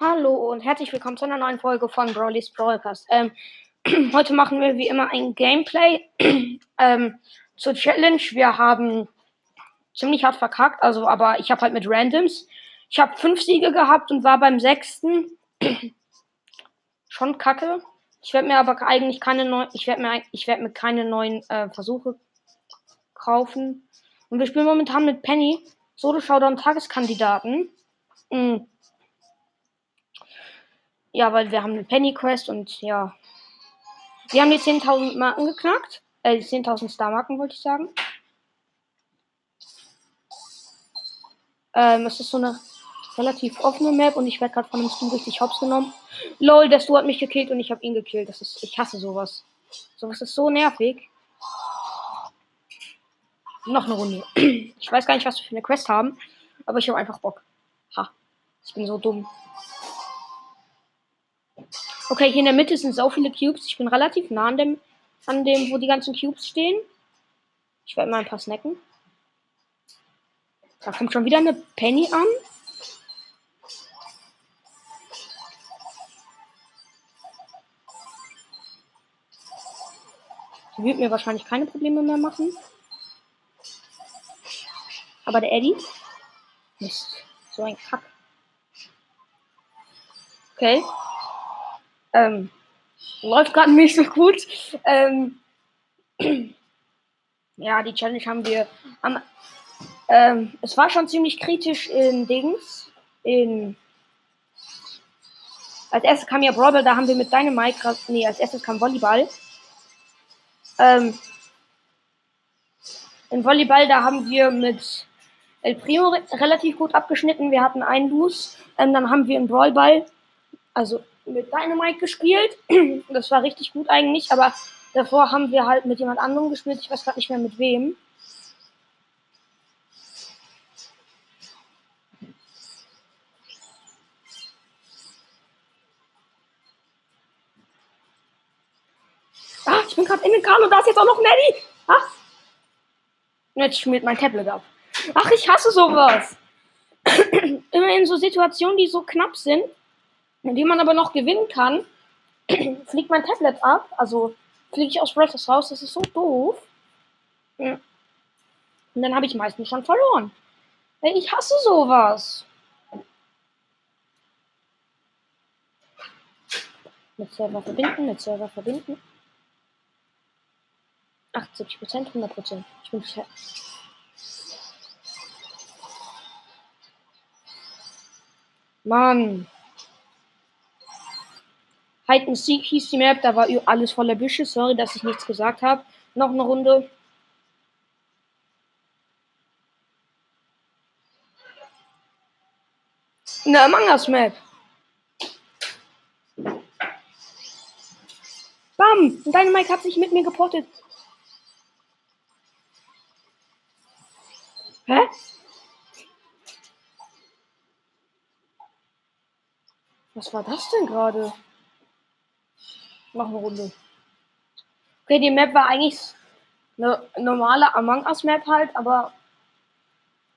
Hallo und herzlich willkommen zu einer neuen Folge von Broly's Broadcast. Ähm, heute machen wir wie immer ein Gameplay ähm, zur Challenge. Wir haben ziemlich hart verkackt, also aber ich habe halt mit Randoms. Ich habe fünf Siege gehabt und war beim sechsten schon kacke. Ich werde mir aber eigentlich keine neuen, ich werde mir, ich werde mir keine neuen äh, Versuche kaufen. Und wir spielen momentan mit Penny Solo Showdown Tageskandidaten. Mhm. Ja, weil wir haben eine Penny Quest und ja. Wir haben die 10.000 Marken geknackt. Äh, die 10.000 Star Marken wollte ich sagen. Ähm, es ist so eine relativ offene Map und ich werde gerade von dem Stu richtig hops genommen. Lol, der Stu hat mich gekillt und ich habe ihn gekillt. Das ist, ich hasse sowas. Sowas ist so nervig. Noch eine Runde. Ich weiß gar nicht, was wir für eine Quest haben, aber ich habe einfach Bock. Ha, ich bin so dumm. Okay, hier in der Mitte sind so viele Cubes. Ich bin relativ nah an dem, an dem, wo die ganzen Cubes stehen. Ich werde mal ein paar snacken. Da kommt schon wieder eine Penny an. Die wird mir wahrscheinlich keine Probleme mehr machen. Aber der Eddie ist so ein Kack. Okay. Ähm, läuft gerade nicht so gut. Ähm, ja, die Challenge haben wir am. Ähm, es war schon ziemlich kritisch in Dings. In. Als erstes kam ja Brawl, da haben wir mit Dynamite. Nee, als erstes kam Volleyball. Ähm, in Volleyball, da haben wir mit El Primo re relativ gut abgeschnitten. Wir hatten einen Lose. Ähm, dann haben wir im Brawlball, also mit Dynamite gespielt. Das war richtig gut eigentlich, aber davor haben wir halt mit jemand anderem gespielt. Ich weiß gerade nicht mehr mit wem. Ah, ich bin gerade in den Kahn und da ist jetzt auch noch Maddie. Ah. Jetzt schmiert mein Tablet ab. Ach, ich hasse sowas. Immer in so Situationen, die so knapp sind, in denen man aber noch gewinnen kann, fliegt mein Tablet ab. Also fliege ich aus Breath raus. Das ist so doof. Und dann habe ich meistens schon verloren. Ich hasse sowas. Mit Server verbinden, mit Server verbinden. 80%, 100%. Ich bin Mann. Hide and Seek hieß die Map, da war alles voller Büsche. Sorry, dass ich nichts gesagt habe. Noch eine Runde. Eine Among Us Map. Bam! Und deine Mike hat sich mit mir geportet. Hä? Was war das denn gerade? Noch eine Runde. Okay, die Map war eigentlich eine normale Among Us Map halt, aber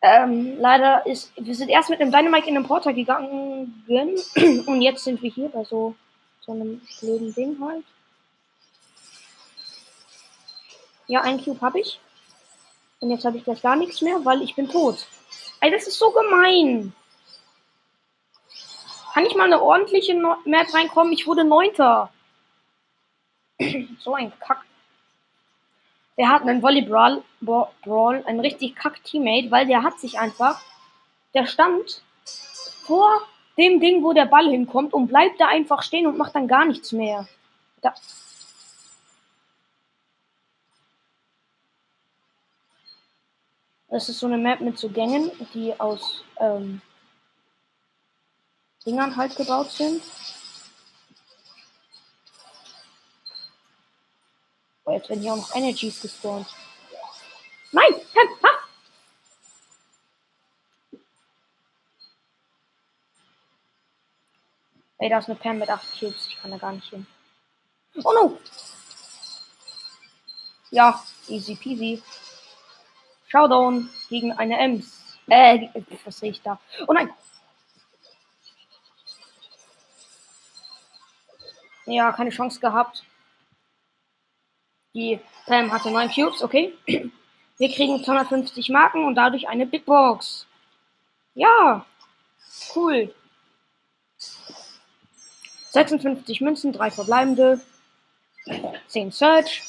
ähm, leider ist, wir sind erst mit einem Dynamite in den Porter gegangen und jetzt sind wir hier bei so, so einem blöden Ding halt. Ja, ein Cube habe ich. Und jetzt habe ich gleich gar nichts mehr, weil ich bin tot. Ey, das ist so gemein. Kann ich mal eine ordentliche Map reinkommen? Ich wurde Neunter. so ein Kack. Der hat einen Volleyball, Brawl, ein richtig kack Teammate, weil der hat sich einfach, der stand vor dem Ding, wo der Ball hinkommt und bleibt da einfach stehen und macht dann gar nichts mehr. Da. Das ist so eine Map mit so Gängen, die aus ähm, Dingern halt gebaut sind. Oh, jetzt werden hier auch noch Energies gespawnt. Nein! Pam! Ha! Ey, da ist eine Pam mit 8 Cubes. Ich kann da gar nicht hin. Oh no! Ja, easy peasy. Showdown gegen eine Ems. Äh, was sehe ich da? Oh nein! Ja, keine Chance gehabt. Die Pam hatte 9 Cubes, okay. Wir kriegen 250 Marken und dadurch eine Big Box. Ja, cool. 56 Münzen, 3 verbleibende, 10 Search,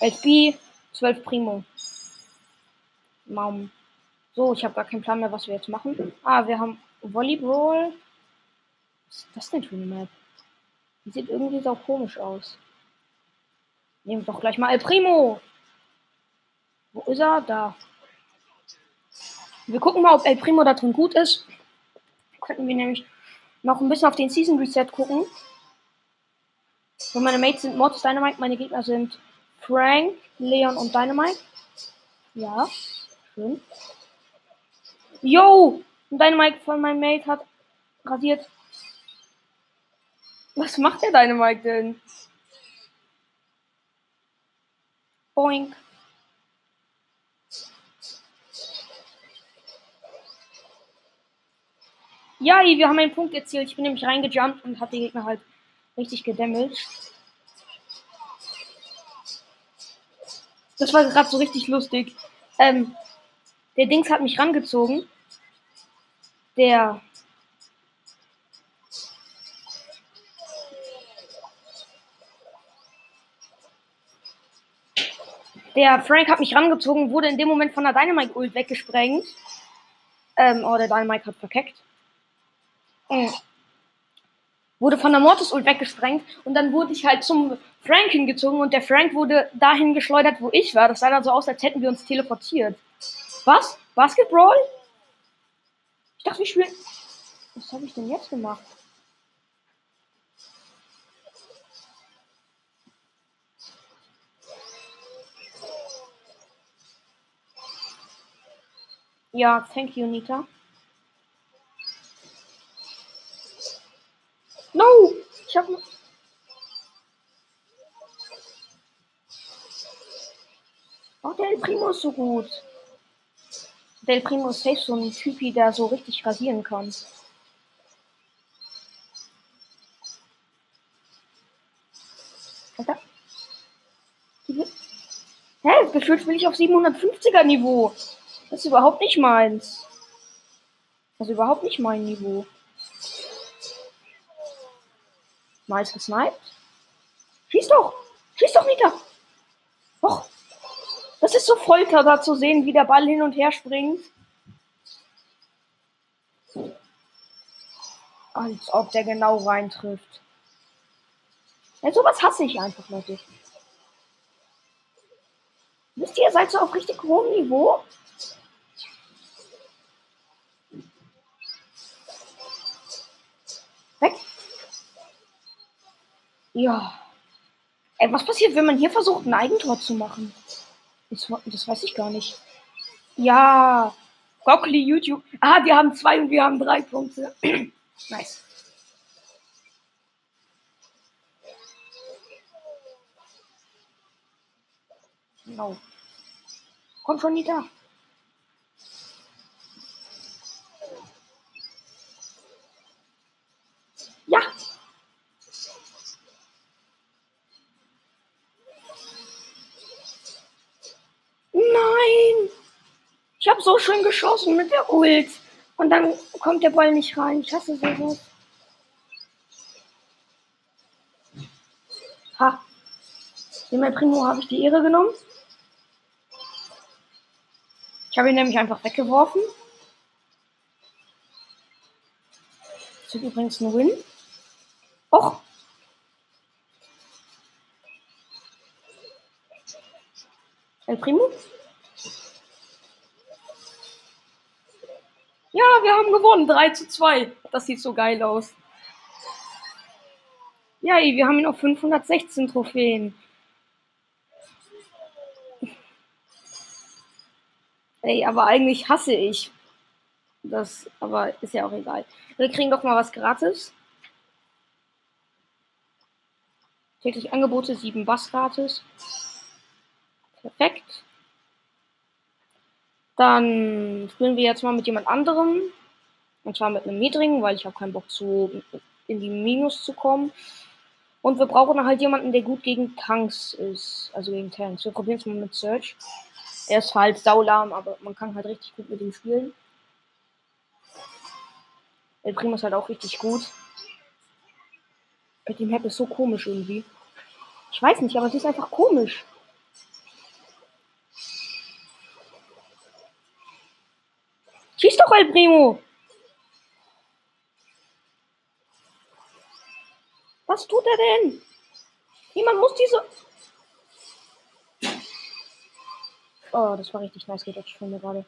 11 B, 12 Primo. Maum. So, ich habe gar keinen Plan mehr, was wir jetzt machen. Ah, wir haben Volleyball. Was ist das denn für eine Map? Die sieht irgendwie so komisch aus. Nehmen doch gleich mal El Primo. Wo ist er? Da. Wir gucken mal, ob El Primo da drin gut ist. Könnten wir nämlich noch ein bisschen auf den Season Reset gucken. Und meine Mates sind Mortis Dynamite, meine Gegner sind Frank, Leon und Dynamite. Ja, schön. Yo! Dynamite von meinem Mate hat rasiert. Was macht der Dynamite denn? Boink. Ja, wir haben einen Punkt erzielt. Ich bin nämlich reingejumpt und habe die Gegner halt richtig gedamaged. Das war gerade so richtig lustig. Ähm, der Dings hat mich rangezogen. Der. Der Frank hat mich rangezogen, wurde in dem Moment von der Dynamite Ult weggesprengt. Ähm, oh, der Dynamite hat verkeckt. Mhm. Wurde von der Mortis Ult weggesprengt und dann wurde ich halt zum Frank hingezogen und der Frank wurde dahin geschleudert, wo ich war. Das sah dann so aus, als hätten wir uns teleportiert. Was? Basketball? Ich dachte, wir spielen. Was habe ich denn jetzt gemacht? Ja, thank you, Nita. No! Ich hab. Oh, der Primo ist so gut. Del Primo ist safe so ein Typi, der so richtig rasieren kann. Alter. Hä? Gefühlt will ich auf 750er Niveau. Das ist überhaupt nicht meins. Das ist überhaupt nicht mein Niveau. Nice gesniped. Schieß doch! Schieß doch wieder! Och! Das ist so Folter, da zu sehen, wie der Ball hin und her springt. Als ob der genau reintrifft. Ja, sowas hasse ich einfach, Leute. Wisst ihr, ihr seid so auf richtig hohem Niveau? Ja. Ey, was passiert, wenn man hier versucht, ein Eigentor zu machen? Das, das weiß ich gar nicht. Ja. Broccoli YouTube. Ah, wir haben zwei und wir haben drei Punkte. nice. No. Komm schon, Nita. So schön geschossen mit der Ult. Und dann kommt der Ball nicht rein. Ich hasse sowas. Ha. Dem El Primo habe ich die Ehre genommen. Ich habe ihn nämlich einfach weggeworfen. Das ist übrigens ein Win. Och. El Primo? Ja, wir haben gewonnen. 3 zu 2. Das sieht so geil aus. Ja, wir haben noch 516 Trophäen. Ey, aber eigentlich hasse ich das. Aber ist ja auch egal. Wir kriegen doch mal was gratis. Täglich Angebote, 7 Bass gratis. Perfekt. Dann spielen wir jetzt mal mit jemand anderem. Und zwar mit einem niedrigen, weil ich habe keinen Bock zu in die Minus zu kommen. Und wir brauchen halt jemanden, der gut gegen Tanks ist. Also gegen Tanks. Wir probieren es mal mit Search. Er ist halt saulahm, aber man kann halt richtig gut mit ihm spielen. El Primo ist halt auch richtig gut. Mit dem Map ist so komisch irgendwie. Ich weiß nicht, aber es ist einfach komisch. Schieß doch, El Primo! Was tut er denn? Jemand muss diese. Oh, das war richtig nice gedodged von mir gerade.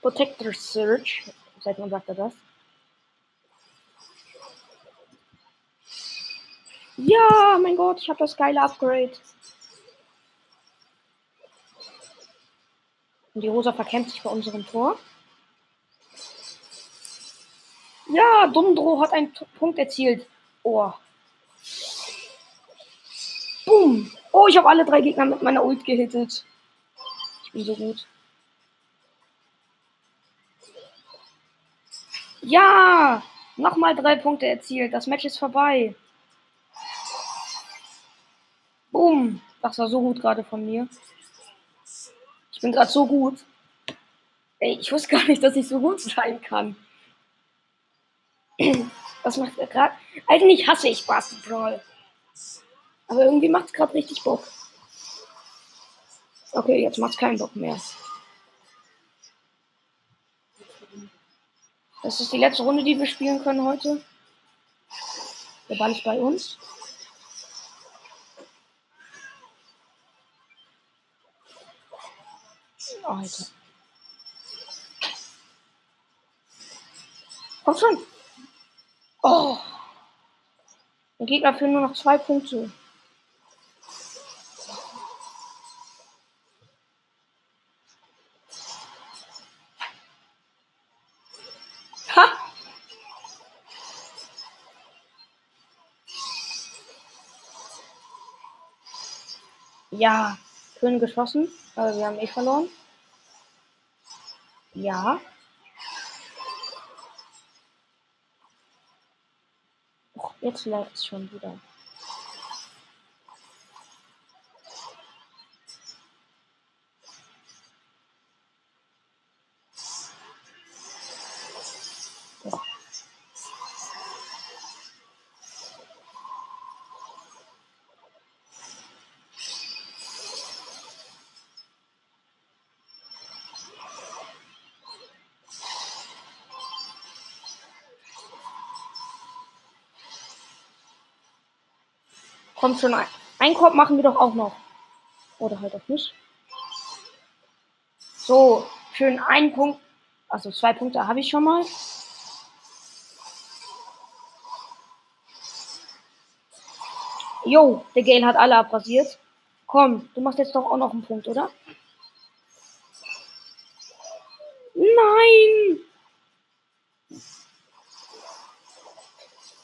Protector Search. Seit wann sagt er das? Ja, mein Gott, ich habe das geile Upgrade. Und die Rosa verkämpft sich bei unserem Tor. Ja, Dumdro hat einen T Punkt erzielt. Oh. Boom. Oh, ich habe alle drei Gegner mit meiner Ult gehittet. Ich bin so gut. Ja! Nochmal drei Punkte erzielt. Das Match ist vorbei. Boom. Das war so gut gerade von mir. Ich bin gerade so gut. Ey, ich wusste gar nicht, dass ich so gut sein kann. Was macht er gerade? Eigentlich hasse ich Basti Brawl. Aber irgendwie macht es gerade richtig Bock. Okay, jetzt macht es keinen Bock mehr. Das ist die letzte Runde, die wir spielen können heute. Der Ball ist bei uns. Alter. Komm schon. Oh. Der Gegner führt nur noch zwei Punkte. Ja, schön geschossen, aber wir haben eh verloren. Ja. Och, jetzt läuft es schon wieder. Kommt schon ein. Ein Korb machen wir doch auch noch. Oder halt auch nicht. So, schön ein Punkt. Also zwei Punkte habe ich schon mal. Jo, der Gale hat alle abrasiert. Komm, du machst jetzt doch auch noch einen Punkt, oder? Nein!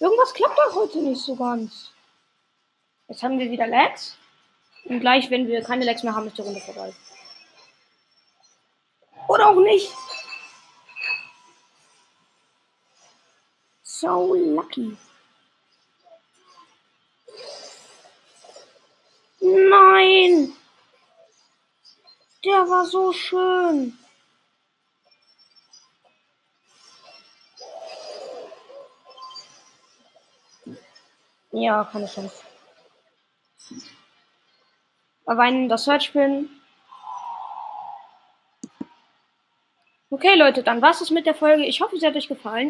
Irgendwas klappt doch heute nicht so ganz. Jetzt haben wir wieder Lags. Und gleich, wenn wir keine Lags mehr haben, ist die Runde vorbei. Oder auch nicht. So lucky. Nein! Der war so schön. Ja, keine Chance. Erweinen das Search Pin. Okay, Leute, dann war es mit der Folge. Ich hoffe, sie hat euch gefallen.